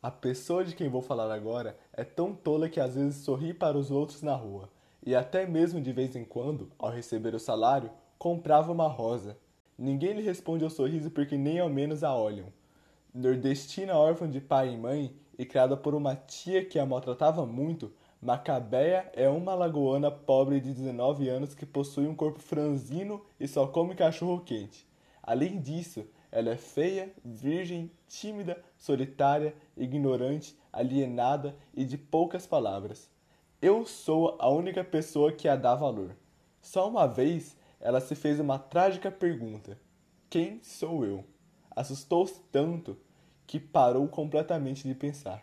A pessoa de quem vou falar agora é tão tola que às vezes sorri para os outros na rua, e até mesmo de vez em quando, ao receber o salário, comprava uma rosa. Ninguém lhe responde ao sorriso porque nem ao menos a olham. Nordestina órfã de pai e mãe e criada por uma tia que a maltratava muito, Macabeia é uma lagoana pobre de 19 anos que possui um corpo franzino e só come cachorro quente. Além disso, ela é feia, virgem, tímida, solitária, ignorante, alienada e de poucas palavras. Eu sou a única pessoa que a dá valor. Só uma vez ela se fez uma trágica pergunta: Quem sou eu? Assustou-se tanto que parou completamente de pensar.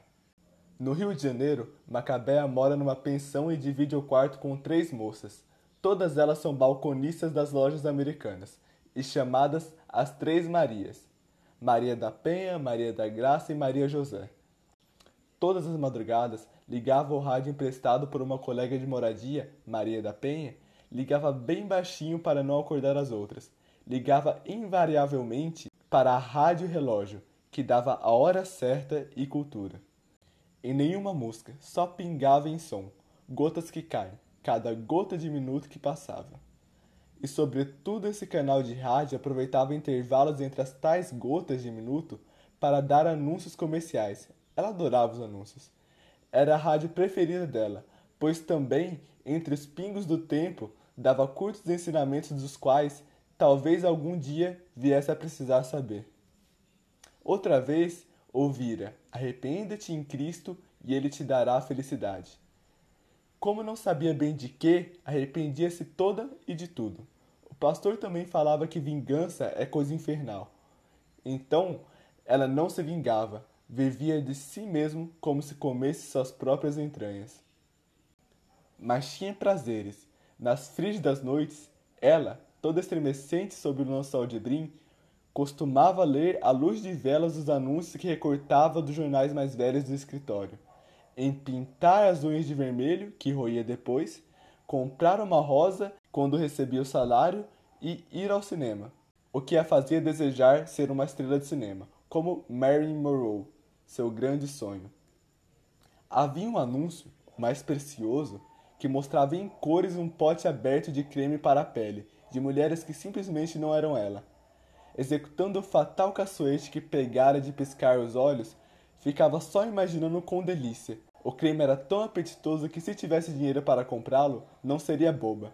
No Rio de Janeiro, Macabea mora numa pensão e divide o quarto com três moças. Todas elas são balconistas das lojas americanas e chamadas as Três Marias: Maria da Penha, Maria da Graça e Maria José. Todas as madrugadas, ligava o rádio emprestado por uma colega de moradia, Maria da Penha, ligava bem baixinho para não acordar as outras. Ligava invariavelmente para a rádio relógio, que dava a hora certa e cultura. Em nenhuma música, só pingava em som, gotas que caem, cada gota de minuto que passava e sobretudo esse canal de rádio aproveitava intervalos entre as tais gotas de minuto para dar anúncios comerciais. Ela adorava os anúncios. Era a rádio preferida dela, pois também, entre os pingos do tempo, dava curtos ensinamentos dos quais talvez algum dia viesse a precisar saber. Outra vez ouvira: Arrependa-te em Cristo e ele te dará a felicidade. Como não sabia bem de que, arrependia-se toda e de tudo. O pastor também falava que vingança é coisa infernal. Então, ela não se vingava, vivia de si mesmo como se comesse suas próprias entranhas. Mas tinha prazeres. Nas frígidas noites, ela, toda estremecente sob o lençol de brim, costumava ler à luz de velas os anúncios que recortava dos jornais mais velhos do escritório, em pintar as unhas de vermelho, que roía depois, comprar uma rosa quando recebia o salário e ir ao cinema, o que a fazia desejar ser uma estrela de cinema, como Marilyn Monroe, seu grande sonho. Havia um anúncio, mais precioso, que mostrava em cores um pote aberto de creme para a pele, de mulheres que simplesmente não eram ela. Executando o fatal caçoete que pegara de piscar os olhos, ficava só imaginando com delícia o creme era tão apetitoso que se tivesse dinheiro para comprá-lo, não seria boba.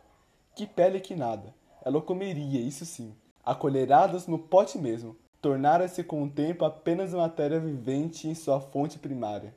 Que pele que nada. Ela o comeria, isso sim. Acolheradas no pote mesmo. Tornara-se com o tempo apenas matéria vivente em sua fonte primária.